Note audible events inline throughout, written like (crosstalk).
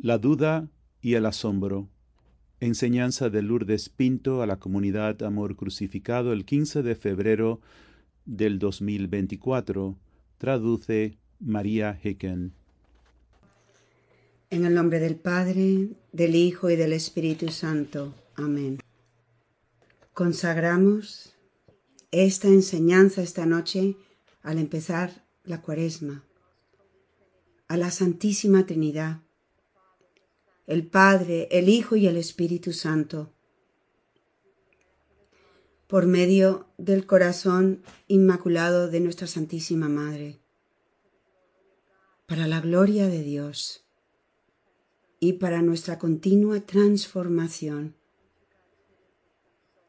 La duda y el asombro. Enseñanza de Lourdes Pinto a la comunidad Amor Crucificado el 15 de febrero del 2024. Traduce María Hicken. En el nombre del Padre, del Hijo y del Espíritu Santo. Amén. Consagramos esta enseñanza esta noche al empezar la cuaresma a la Santísima Trinidad el Padre, el Hijo y el Espíritu Santo, por medio del corazón inmaculado de nuestra Santísima Madre, para la gloria de Dios y para nuestra continua transformación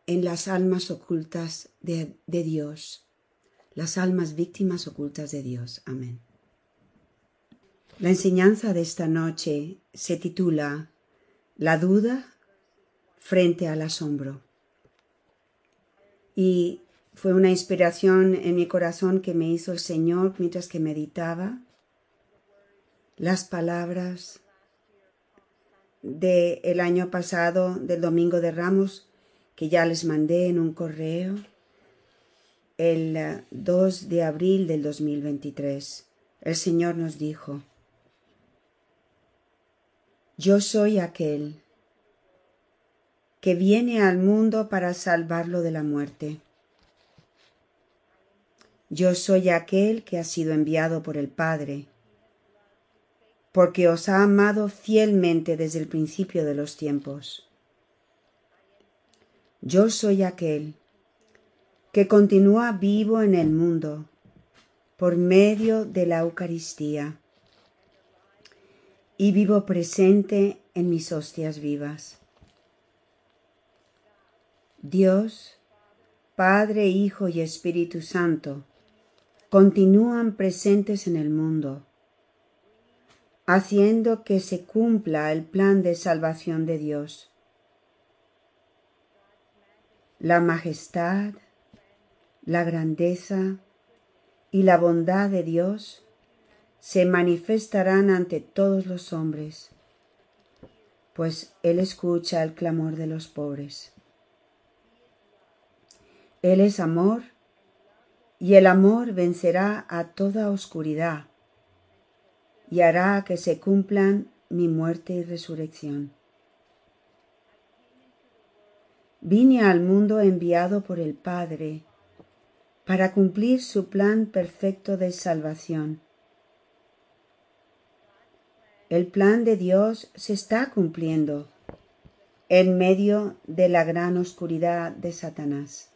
en las almas ocultas de, Dios, las almas víctimas ocultas de Dios. Amén. La enseñanza de esta noche se titula La duda frente al asombro. Y fue una inspiración en mi corazón que me hizo el Señor mientras que meditaba las palabras del el año pasado, del Domingo de Ramos, que ya les mandé en un correo el 2 de abril del 2023. El Señor nos dijo, yo soy aquel que viene al mundo para salvarlo de la muerte. Yo soy aquel que ha sido enviado por el Padre, porque os ha amado fielmente desde el principio de los tiempos. Yo soy aquel que continúa vivo en el mundo por medio de la Eucaristía y vivo presente en mis hostias vivas. Dios, Padre, Hijo y Espíritu Santo, continúan presentes en el mundo, haciendo que se cumpla el plan de salvación de Dios. La majestad, la grandeza y la bondad de Dios se manifestarán ante todos los hombres, pues Él escucha el clamor de los pobres. Él es amor, y el amor vencerá a toda oscuridad, y hará que se cumplan mi muerte y resurrección. Vine al mundo enviado por el Padre para cumplir su plan perfecto de salvación el plan de Dios se está cumpliendo en medio de la gran oscuridad de Satanás.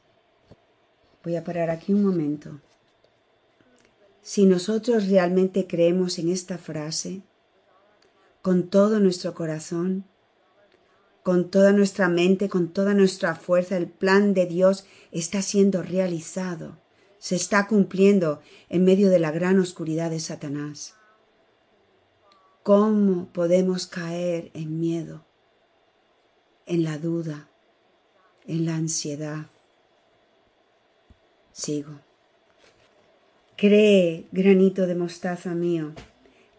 Voy a parar aquí un momento. Si nosotros realmente creemos en esta frase, con todo nuestro corazón, con toda nuestra mente, con toda nuestra fuerza, el plan de Dios está siendo realizado, se está cumpliendo en medio de la gran oscuridad de Satanás. ¿Cómo podemos caer en miedo, en la duda, en la ansiedad? Sigo. Cree, granito de mostaza mío,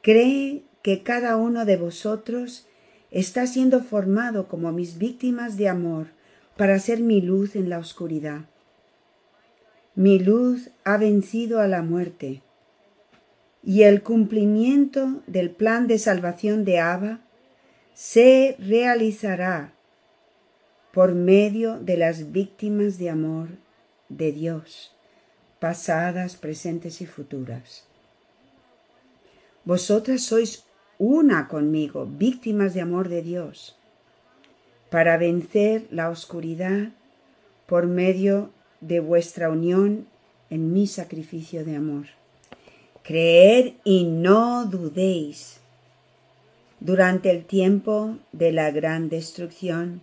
cree que cada uno de vosotros está siendo formado como mis víctimas de amor para ser mi luz en la oscuridad. Mi luz ha vencido a la muerte y el cumplimiento del plan de salvación de Abba se realizará por medio de las víctimas de amor de Dios, pasadas, presentes y futuras. Vosotras sois una conmigo, víctimas de amor de Dios, para vencer la oscuridad por medio de vuestra unión en mi sacrificio de amor. Creed y no dudéis. Durante el tiempo de la gran destrucción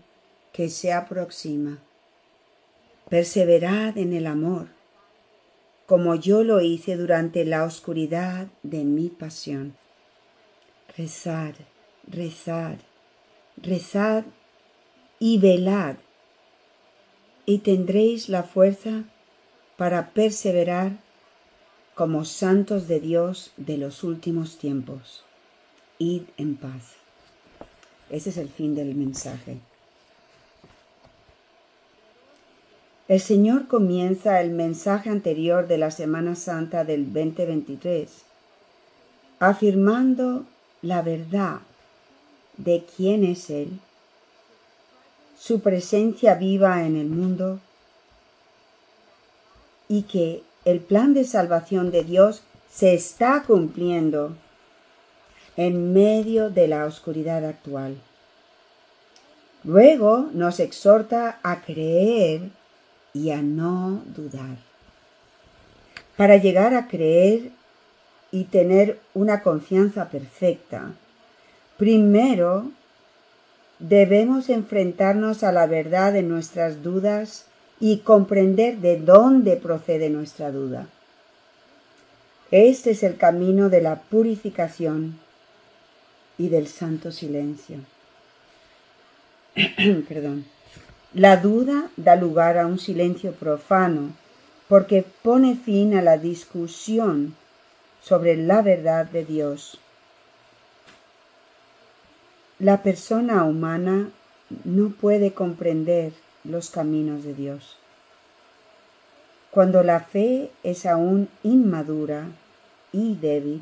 que se aproxima, perseverad en el amor, como yo lo hice durante la oscuridad de mi pasión. Rezad, rezad, rezad y velad, y tendréis la fuerza para perseverar como santos de Dios de los últimos tiempos. Id en paz. Ese es el fin del mensaje. El Señor comienza el mensaje anterior de la Semana Santa del 2023 afirmando la verdad de quién es Él, su presencia viva en el mundo y que el plan de salvación de Dios se está cumpliendo en medio de la oscuridad actual. Luego nos exhorta a creer y a no dudar. Para llegar a creer y tener una confianza perfecta, primero debemos enfrentarnos a la verdad de nuestras dudas y comprender de dónde procede nuestra duda. Este es el camino de la purificación y del santo silencio. (clears throat) Perdón. La duda da lugar a un silencio profano porque pone fin a la discusión sobre la verdad de Dios. La persona humana no puede comprender los caminos de Dios. Cuando la fe es aún inmadura y débil,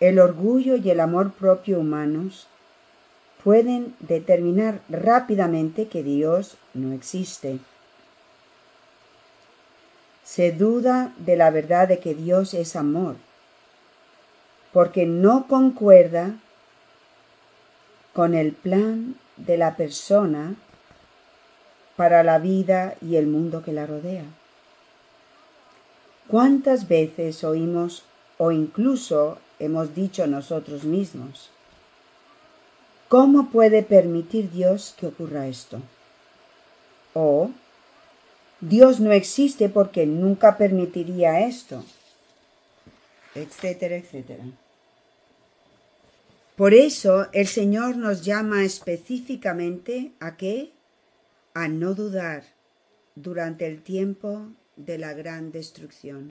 el orgullo y el amor propio humanos pueden determinar rápidamente que Dios no existe. Se duda de la verdad de que Dios es amor, porque no concuerda con el plan de la persona para la vida y el mundo que la rodea. ¿Cuántas veces oímos o incluso hemos dicho nosotros mismos, ¿Cómo puede permitir Dios que ocurra esto? O Dios no existe porque nunca permitiría esto, etcétera, etcétera. Por eso el Señor nos llama específicamente a qué? A no dudar durante el tiempo de la gran destrucción.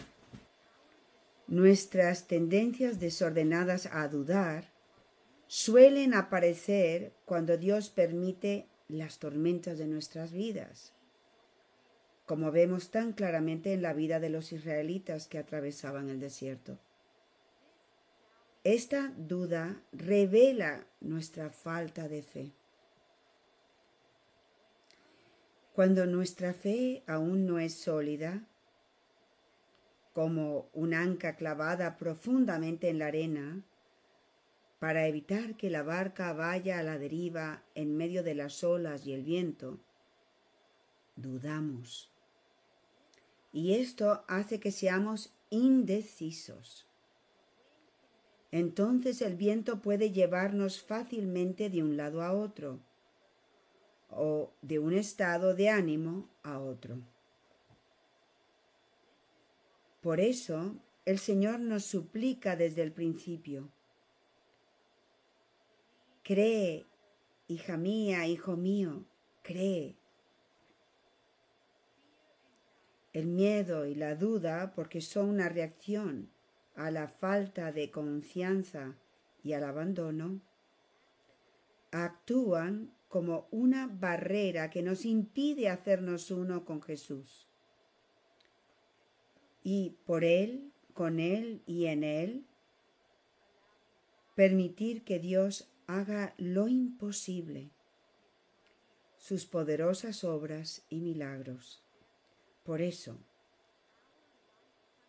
Nuestras tendencias desordenadas a dudar suelen aparecer cuando Dios permite las tormentas de nuestras vidas, como vemos tan claramente en la vida de los israelitas que atravesaban el desierto. Esta duda revela nuestra falta de fe. Cuando nuestra fe aún no es sólida, como un anca clavada profundamente en la arena, para evitar que la barca vaya a la deriva en medio de las olas y el viento, dudamos. Y esto hace que seamos indecisos. Entonces el viento puede llevarnos fácilmente de un lado a otro o de un estado de ánimo a otro. Por eso el Señor nos suplica desde el principio, Cree, hija mía, hijo mío, cree. El miedo y la duda, porque son una reacción a la falta de confianza y al abandono, actúan como una barrera que nos impide hacernos uno con Jesús. Y por Él, con Él y en Él, permitir que Dios haga lo imposible, sus poderosas obras y milagros. Por eso,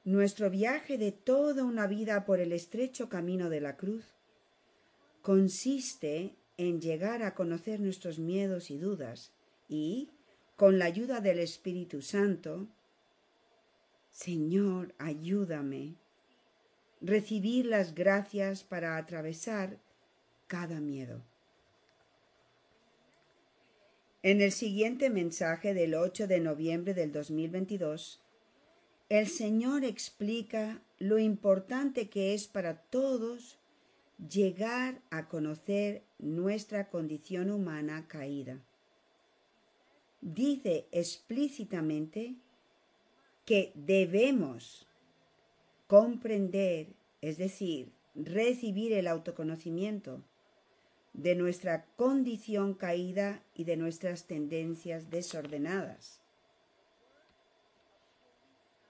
nuestro viaje de toda una vida por el estrecho camino de la cruz consiste en llegar a conocer nuestros miedos y dudas y, con la ayuda del Espíritu Santo, Señor, ayúdame, recibir las gracias para atravesar cada miedo. En el siguiente mensaje del 8 de noviembre del 2022, el Señor explica lo importante que es para todos llegar a conocer nuestra condición humana caída. Dice explícitamente que debemos comprender, es decir, recibir el autoconocimiento de nuestra condición caída y de nuestras tendencias desordenadas.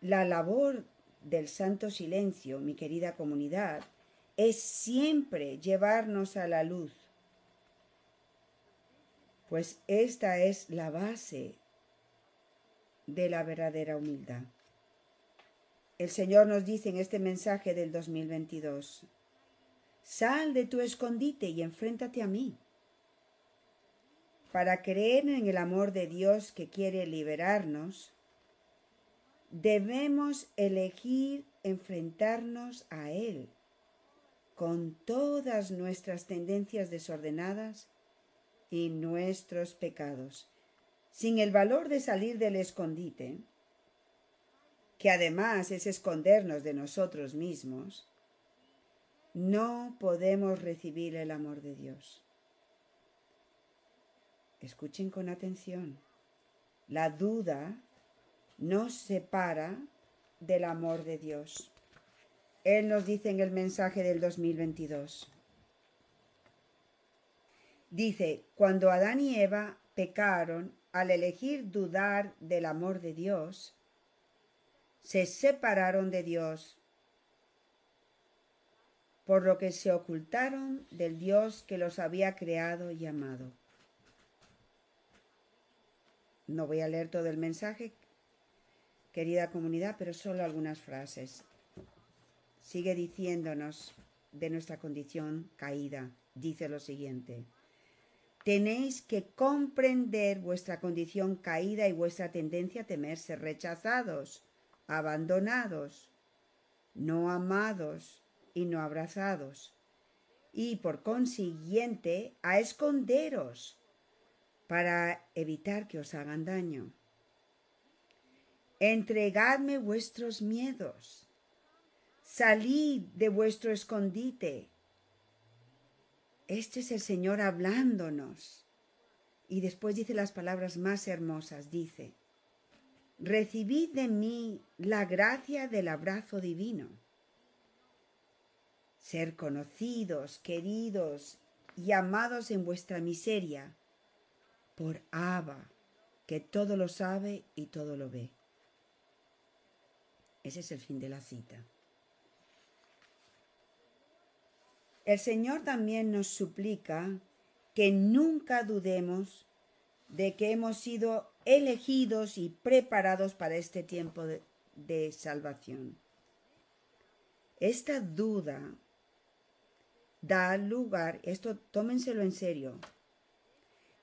La labor del santo silencio, mi querida comunidad, es siempre llevarnos a la luz, pues esta es la base de la verdadera humildad. El Señor nos dice en este mensaje del 2022, Sal de tu escondite y enfréntate a mí. Para creer en el amor de Dios que quiere liberarnos, debemos elegir enfrentarnos a Él con todas nuestras tendencias desordenadas y nuestros pecados, sin el valor de salir del escondite, que además es escondernos de nosotros mismos, no podemos recibir el amor de Dios. Escuchen con atención. La duda nos separa del amor de Dios. Él nos dice en el mensaje del 2022. Dice, cuando Adán y Eva pecaron al elegir dudar del amor de Dios, se separaron de Dios por lo que se ocultaron del Dios que los había creado y amado. No voy a leer todo el mensaje, querida comunidad, pero solo algunas frases. Sigue diciéndonos de nuestra condición caída. Dice lo siguiente. Tenéis que comprender vuestra condición caída y vuestra tendencia a temerse rechazados, abandonados, no amados, y no abrazados, y por consiguiente a esconderos para evitar que os hagan daño. Entregadme vuestros miedos, salid de vuestro escondite. Este es el Señor hablándonos. Y después dice las palabras más hermosas, dice, recibid de mí la gracia del abrazo divino ser conocidos, queridos y amados en vuestra miseria por Abba, que todo lo sabe y todo lo ve. Ese es el fin de la cita. El Señor también nos suplica que nunca dudemos de que hemos sido elegidos y preparados para este tiempo de, salvación. Esta duda da lugar, esto tómenselo en serio,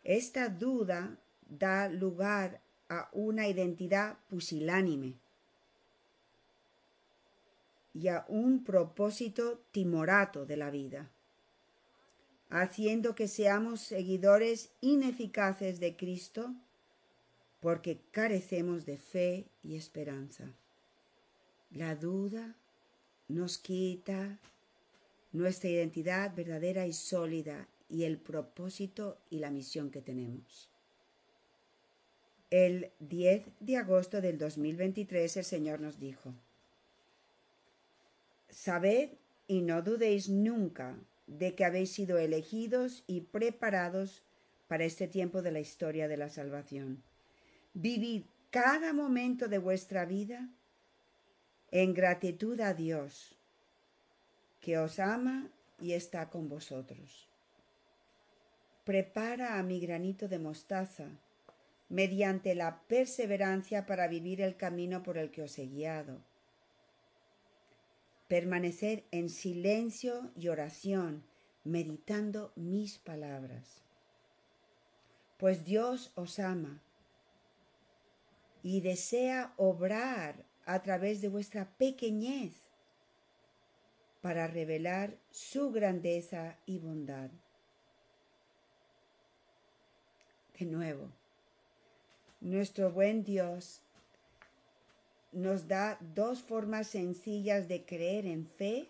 esta duda da lugar a una identidad pusilánime y a un propósito timorato de la vida, haciendo que seamos seguidores ineficaces de Cristo porque carecemos de fe y esperanza. La duda nos quita nuestra identidad verdadera y sólida y el propósito y la misión que tenemos. El 10 de agosto del 2023 el Señor nos dijo, Sabed y no dudéis nunca de que habéis sido elegidos y preparados para este tiempo de la historia de la salvación. Vivid cada momento de vuestra vida en gratitud a Dios que os ama y está con vosotros. Prepara a mi granito de mostaza mediante la perseverancia para vivir el camino por el que os he guiado. Permanecer en silencio y oración, meditando mis palabras. Pues Dios os ama y desea obrar a través de vuestra pequeñez para revelar su grandeza y bondad. De nuevo, nuestro buen Dios nos da dos formas sencillas de creer en fe,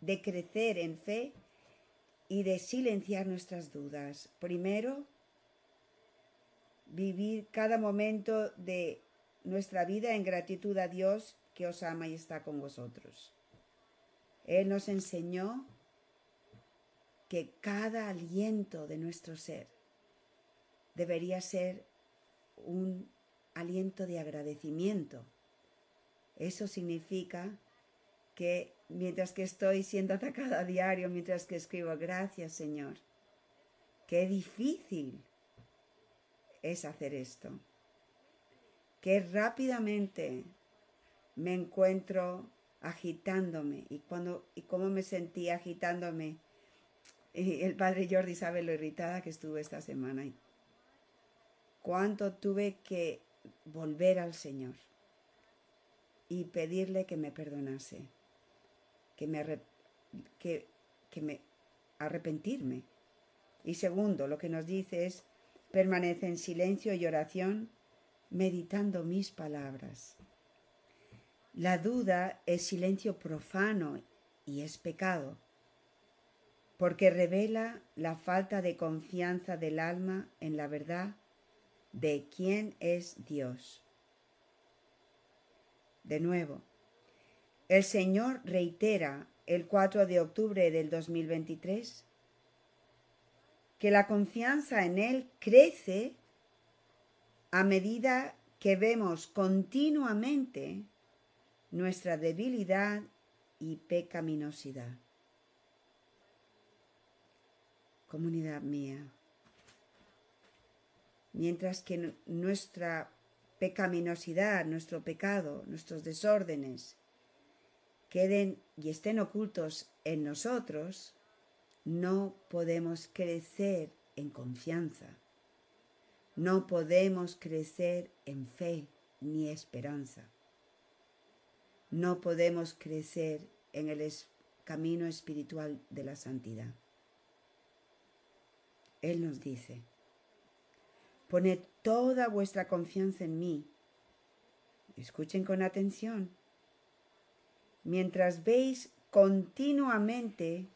de crecer en fe y de silenciar nuestras dudas. Primero, vivir cada momento de nuestra vida en gratitud a Dios que os ama y está con vosotros. Él nos enseñó que cada aliento de nuestro ser debería ser un aliento de agradecimiento. Eso significa que mientras que estoy siendo atacada a diario, mientras que escribo, gracias Señor, qué difícil es hacer esto. Qué rápidamente me encuentro agitándome y cuando y cómo me sentí agitándome. Y el padre Jordi sabe lo irritada que estuve esta semana y cuánto tuve que volver al Señor y pedirle que me perdonase, que me, que, que me arrepentirme. Y segundo, lo que nos dice es permanece en silencio y oración, meditando mis palabras. La duda es silencio profano y es pecado, porque revela la falta de confianza del alma en la verdad de quién es Dios. De nuevo, el Señor reitera el 4 de octubre del 2023 que la confianza en Él crece a medida que vemos continuamente nuestra debilidad y pecaminosidad. Comunidad mía, mientras que nuestra pecaminosidad, nuestro pecado, nuestros desórdenes queden y estén ocultos en nosotros, no podemos crecer en confianza, no podemos crecer en fe ni esperanza. No podemos crecer en el camino espiritual de la santidad. Él nos dice, poned toda vuestra confianza en mí. Escuchen con atención. Mientras veis continuamente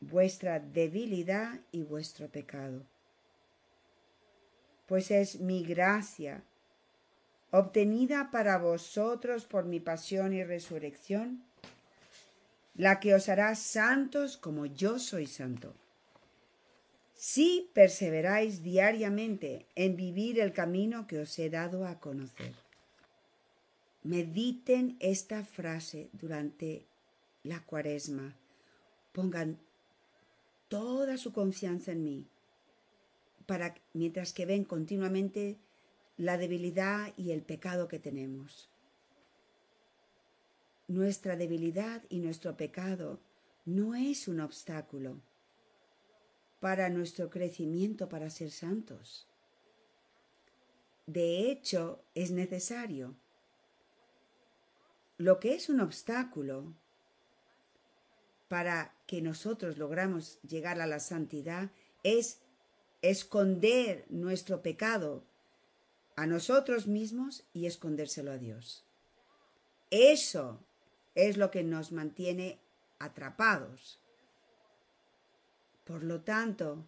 vuestra debilidad y vuestro pecado. Pues es mi gracia obtenida para vosotros por mi pasión y resurrección, la que os hará santos como yo soy santo. Si perseveráis diariamente en vivir el camino que os he dado a conocer. Mediten esta frase durante la cuaresma. Pongan toda su confianza en mí, para mientras que ven continuamente la debilidad y el pecado que tenemos. Nuestra debilidad y nuestro pecado no es un obstáculo para nuestro crecimiento para ser santos. De hecho, es necesario. Lo que es un obstáculo para que nosotros logramos llegar a la santidad es esconder nuestro pecado a nosotros mismos y escondérselo a Dios. Eso es lo que nos mantiene atrapados. Por lo tanto,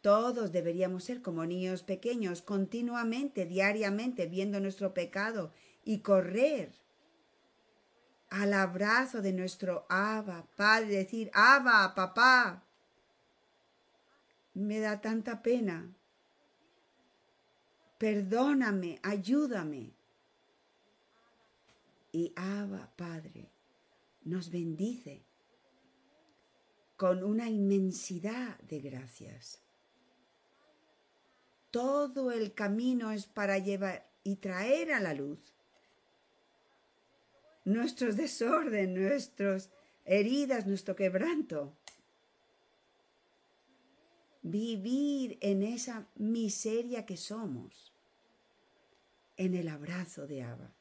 todos deberíamos ser como niños pequeños, continuamente, diariamente, viendo nuestro pecado y correr al abrazo de nuestro Abba, Padre, decir, Abba, papá. Me da tanta pena perdóname, ayúdame. Y Abba, Padre, nos bendice con una inmensidad de gracias. Todo el camino es para llevar y traer a la luz nuestros desorden, nuestras heridas, nuestro quebranto. Vivir en esa miseria que somos en el abrazo de Abba.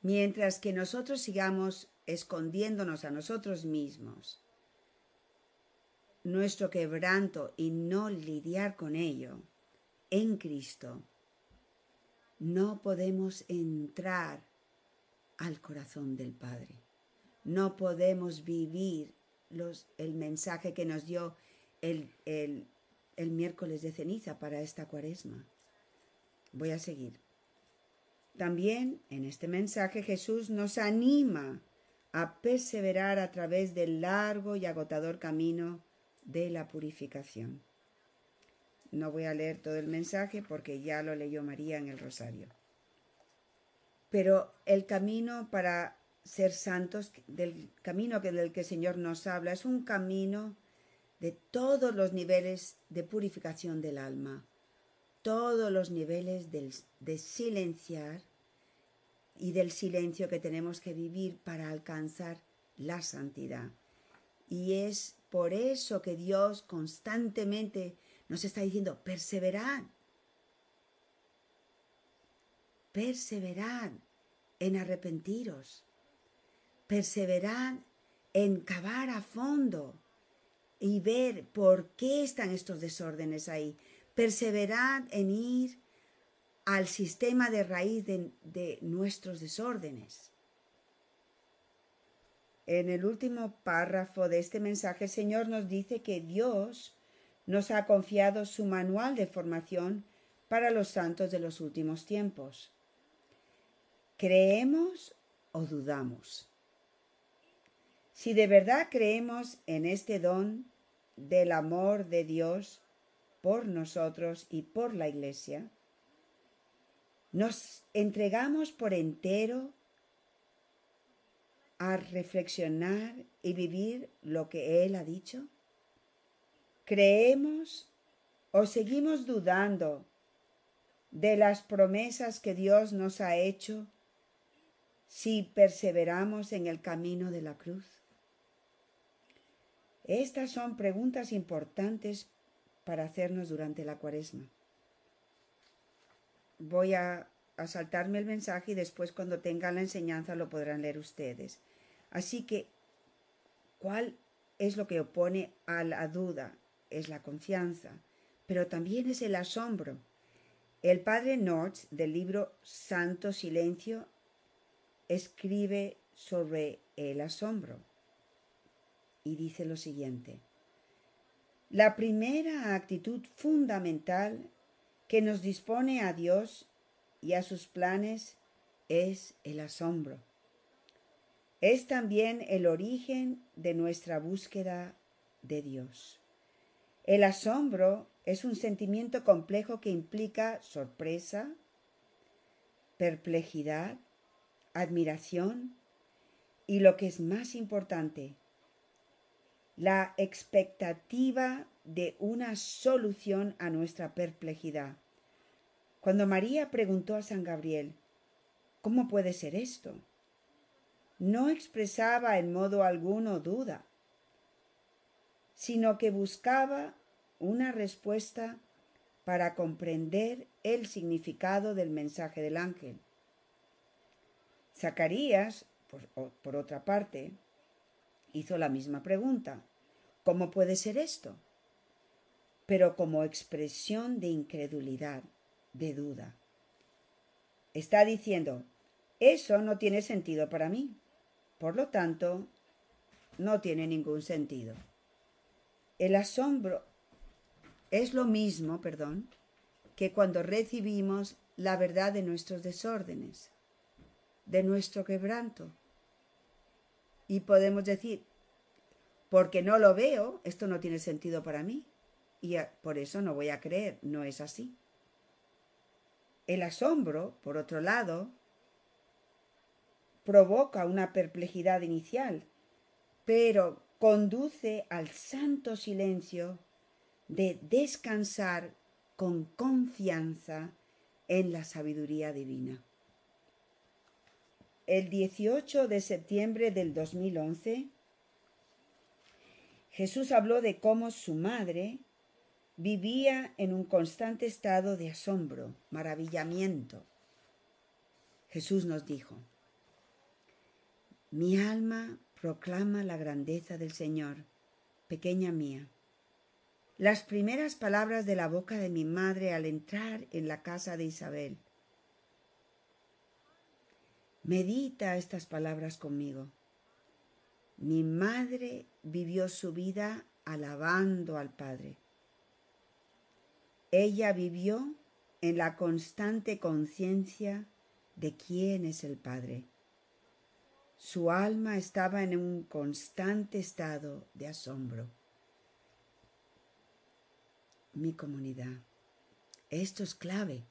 Mientras que nosotros sigamos escondiéndonos a nosotros mismos, nuestro quebranto y no lidiar con ello en Cristo, no podemos entrar al corazón del Padre. No podemos vivir los, el mensaje que nos dio el, el, el miércoles de ceniza para esta cuaresma. Voy a seguir. También en este mensaje Jesús nos anima a perseverar a través del largo y agotador camino de la purificación. No voy a leer todo el mensaje porque ya lo leyó María en el rosario. Pero el camino para ser santos, del camino del que el Señor nos habla, es un camino de todos los niveles de purificación del alma, todos los niveles de silenciar y del silencio que tenemos que vivir para alcanzar la santidad. Y es por eso que Dios constantemente nos está diciendo, perseverad, perseverad en arrepentiros, perseverad en cavar a fondo y ver por qué están estos desórdenes ahí. Perseverad en ir al sistema de raíz de, nuestros desórdenes. En el último párrafo de este mensaje, el Señor nos dice que Dios nos ha confiado su manual de formación para los santos de los últimos tiempos. ¿Creemos o dudamos? Si de verdad creemos en este don del amor de Dios por nosotros y por la Iglesia, nos entregamos por entero a reflexionar y vivir lo que Él ha dicho? ¿Creemos o seguimos dudando de las promesas que Dios nos ha hecho si perseveramos en el camino de la cruz? Estas son preguntas importantes para hacernos durante la cuaresma voy a, saltarme el mensaje y después cuando tengan la enseñanza lo podrán leer ustedes. Así que, ¿cuál es lo que opone a la duda? Es la confianza, pero también es el asombro. El padre Nortz del libro Santo Silencio escribe sobre el asombro y dice lo siguiente. La primera actitud fundamental que nos dispone a Dios y a sus planes es el asombro. Es también el origen de nuestra búsqueda de Dios. El asombro es un sentimiento complejo que implica sorpresa, perplejidad, admiración y lo que es más importante, la expectativa de una solución a nuestra perplejidad. Cuando María preguntó a San Gabriel, ¿cómo puede ser esto? No expresaba en modo alguno duda, sino que buscaba una respuesta para comprender el significado del mensaje del ángel. Zacarías, por, otra parte, hizo la misma pregunta. ¿Cómo puede ser esto? Pero como expresión de incredulidad de duda. Está diciendo, eso no tiene sentido para mí. Por lo tanto, no tiene ningún sentido. El asombro es lo mismo, perdón, que cuando recibimos la verdad de nuestros desórdenes, de nuestro quebranto. Y podemos decir, porque no lo veo, esto no tiene sentido para mí. Y por eso no voy a creer, no es así. El asombro, por otro lado, provoca una perplejidad inicial, pero conduce al santo silencio de descansar con confianza en la sabiduría divina. El 18 de septiembre del 2011, Jesús habló de cómo su madre vivía en un constante estado de asombro, maravillamiento. Jesús nos dijo, mi alma proclama la grandeza del Señor, pequeña mía. Las primeras palabras de la boca de mi madre al entrar en la casa de Isabel. Medita estas palabras conmigo. Mi madre vivió su vida alabando al Padre. Ella vivió en la constante conciencia de quién es el Padre. Su alma estaba en un constante estado de asombro. Mi comunidad. Esto es clave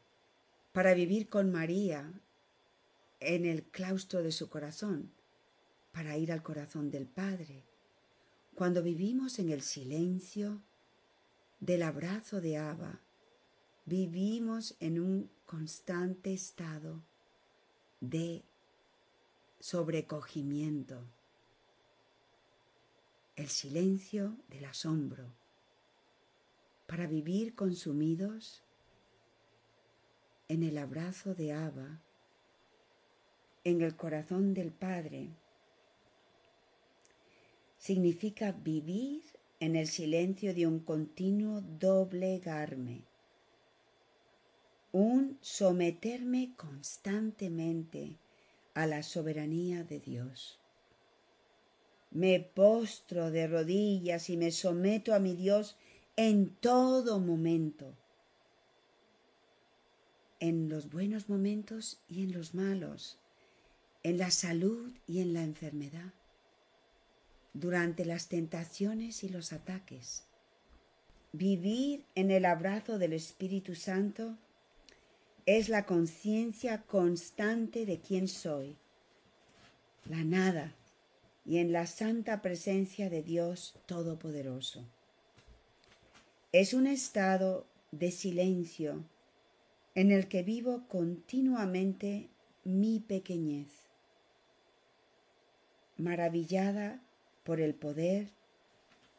para vivir con María en el claustro de su corazón, para ir al corazón del Padre. Cuando vivimos en el silencio del abrazo de Abba, vivimos en un constante estado de sobrecogimiento, el silencio del asombro, para vivir consumidos en el abrazo de Abba, en el corazón del Padre, significa vivir en el silencio de un continuo doblegarme, un someterme constantemente a la soberanía de Dios. Me postro de rodillas y me someto a mi Dios en todo momento, en los buenos momentos y en los malos, en la salud y en la enfermedad, durante las tentaciones y los ataques. Vivir en el abrazo del Espíritu Santo es la conciencia constante de quién soy, la nada, y en la santa presencia de Dios Todopoderoso. Es un estado de silencio en el que vivo continuamente mi pequeñez, maravillada por el poder,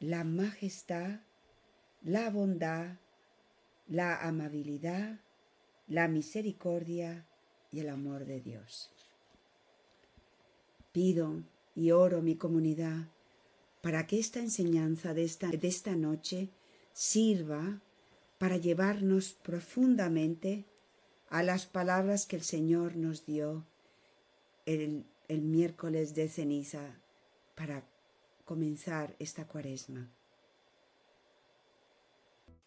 la majestad, la bondad, la amabilidad, la misericordia y el amor de Dios. Pido y oro mi comunidad para que esta enseñanza de esta, de esta noche sirva para llevarnos profundamente a las palabras que el Señor nos dio el, el miércoles de ceniza para comenzar esta cuaresma.